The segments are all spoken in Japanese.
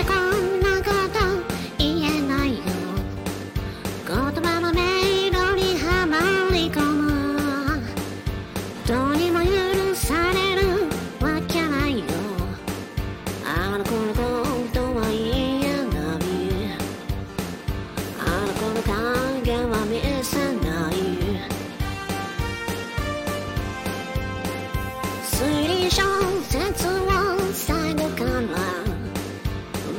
Unicorn.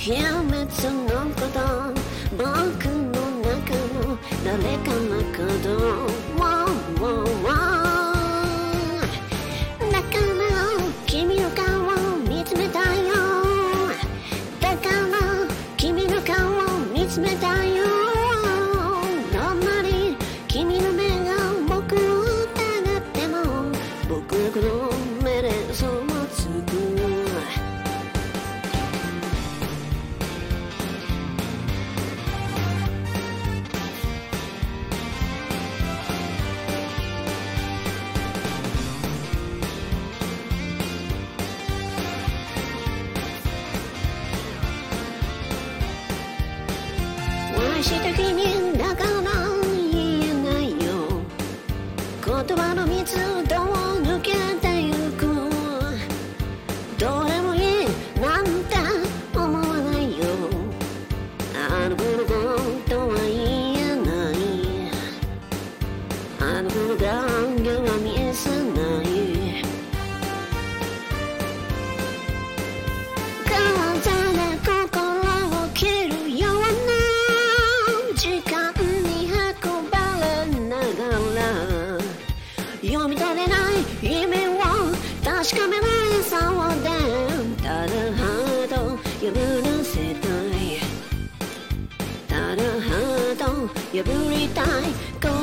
ひやめのこと。僕の中の誰かのこと。対して君だから言えないよ。言葉の水 every time. Go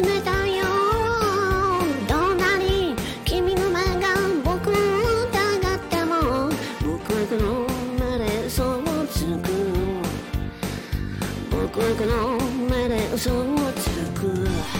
冷たいよ。どんなに君の目が僕を疑っても。僕はこの目で嘘をつく。僕はこの目で嘘をつく。